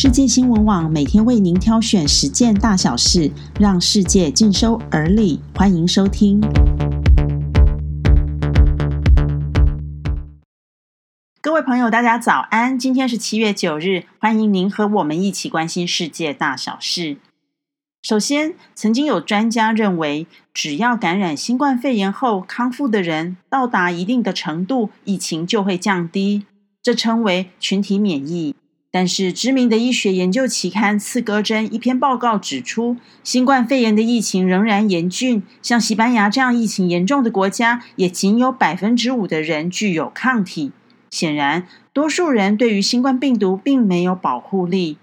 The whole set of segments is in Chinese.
世界新闻网每天为您挑选十件大小事，让世界尽收耳里。欢迎收听。各位朋友，大家早安！今天是七月九日，欢迎您和我们一起关心世界大小事。首先，曾经有专家认为，只要感染新冠肺炎后康复的人到达一定的程度，疫情就会降低，这称为群体免疫。但是，知名的医学研究期刊《刺格针》一篇报告指出，新冠肺炎的疫情仍然严峻。像西班牙这样疫情严重的国家，也仅有百分之五的人具有抗体。显然，多数人对于新冠病毒并没有保护力。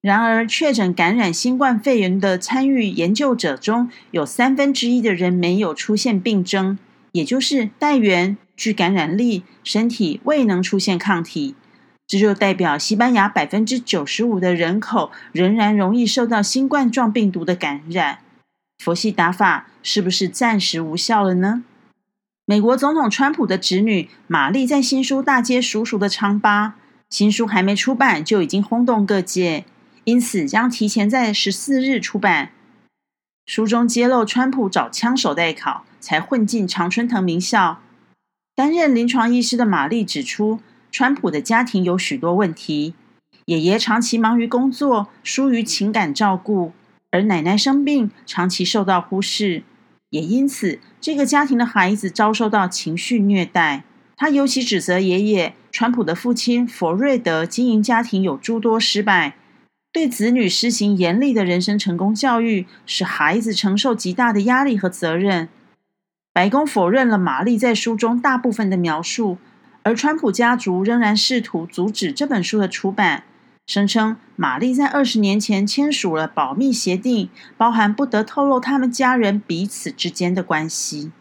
然而，确诊感染新冠肺炎的参与研究者中有三分之一的人没有出现病征，也就是带源具感染力，身体未能出现抗体。这就代表西班牙百分之九十五的人口仍然容易受到新冠状病毒的感染。佛系打法是不是暂时无效了呢？美国总统川普的侄女玛丽在新书大街叔叔的疮疤，新书还没出版就已经轰动各界，因此将提前在十四日出版。书中揭露川普找枪手代考，才混进常春藤名校。担任临床医师的玛丽指出。川普的家庭有许多问题，爷爷长期忙于工作，疏于情感照顾，而奶奶生病，长期受到忽视，也因此这个家庭的孩子遭受到情绪虐待。他尤其指责爷爷川普的父亲佛瑞德经营家庭有诸多失败，对子女施行严厉的人生成功教育，使孩子承受极大的压力和责任。白宫否认了玛丽在书中大部分的描述。而川普家族仍然试图阻止这本书的出版，声称玛丽在二十年前签署了保密协定，包含不得透露他们家人彼此之间的关系。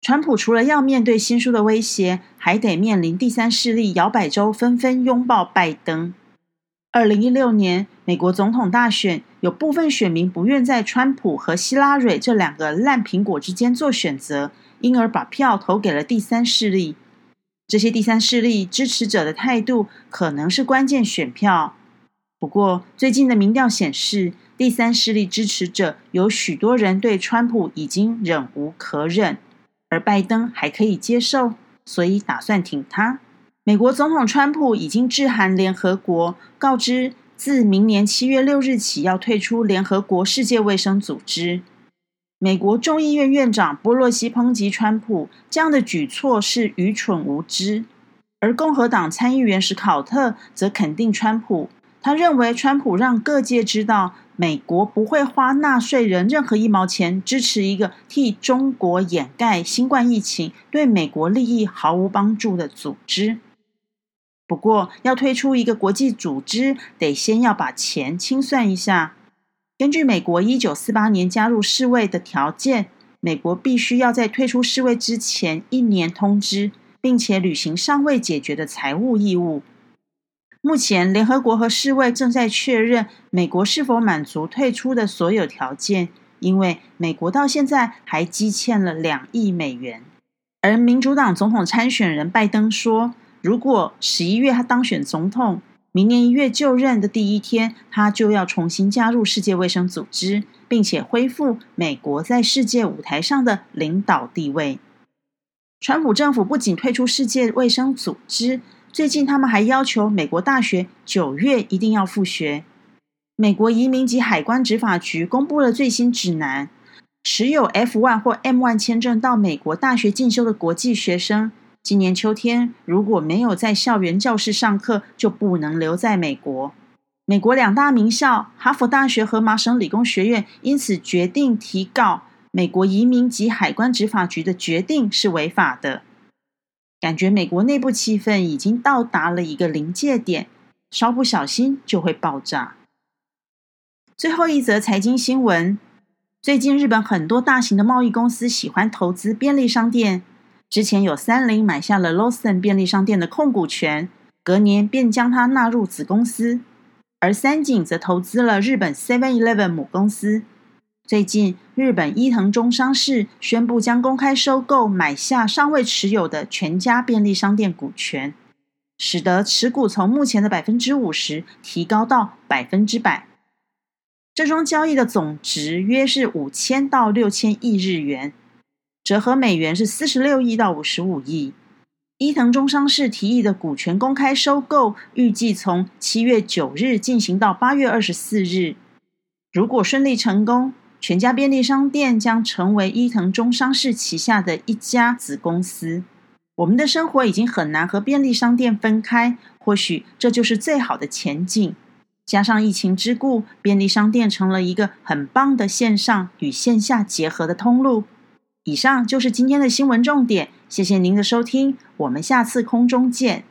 川普除了要面对新书的威胁，还得面临第三势力摇摆州纷纷拥抱拜登。二零一六年美国总统大选，有部分选民不愿在川普和希拉蕊这两个烂苹果之间做选择，因而把票投给了第三势力。这些第三势力支持者的态度可能是关键选票。不过，最近的民调显示，第三势力支持者有许多人对川普已经忍无可忍，而拜登还可以接受，所以打算挺他。美国总统川普已经致函联合国，告知自明年七月六日起要退出联合国世界卫生组织。美国众议院院长波洛西抨击川普这样的举措是愚蠢无知，而共和党参议员史考特则肯定川普。他认为川普让各界知道，美国不会花纳税人任何一毛钱支持一个替中国掩盖新冠疫情、对美国利益毫无帮助的组织。不过，要推出一个国际组织，得先要把钱清算一下。根据美国一九四八年加入世卫的条件，美国必须要在退出世卫之前一年通知，并且履行尚未解决的财务义务。目前，联合国和世卫正在确认美国是否满足退出的所有条件，因为美国到现在还积欠了两亿美元。而民主党总统参选人拜登说，如果十一月他当选总统，明年一月就任的第一天，他就要重新加入世界卫生组织，并且恢复美国在世界舞台上的领导地位。川普政府不仅退出世界卫生组织，最近他们还要求美国大学九月一定要复学。美国移民及海关执法局公布了最新指南：持有 F1 或 M1 签证到美国大学进修的国际学生。今年秋天，如果没有在校园教室上课，就不能留在美国。美国两大名校哈佛大学和麻省理工学院因此决定提告美国移民及海关执法局的决定是违法的。感觉美国内部气氛已经到达了一个临界点，稍不小心就会爆炸。最后一则财经新闻：最近日本很多大型的贸易公司喜欢投资便利商店。之前有三菱买下了 Lawson 便利商店的控股权，隔年便将它纳入子公司，而三井则投资了日本 Seven Eleven 母公司。最近，日本伊藤忠商事宣布将公开收购买下尚未持有的全家便利商店股权。使得持股从目前的百分之五十提高到百分之百。这桩交易的总值约是五千到六千亿日元，折合美元是四十六亿到五十五亿。伊藤忠商事提议的股权公开收购，预计从七月九日进行到八月二十四日。如果顺利成功，全家便利商店将成为伊藤忠商事旗下的一家子公司。我们的生活已经很难和便利商店分开，或许这就是最好的前景。加上疫情之故，便利商店成了一个很棒的线上与线下结合的通路。以上就是今天的新闻重点，谢谢您的收听，我们下次空中见。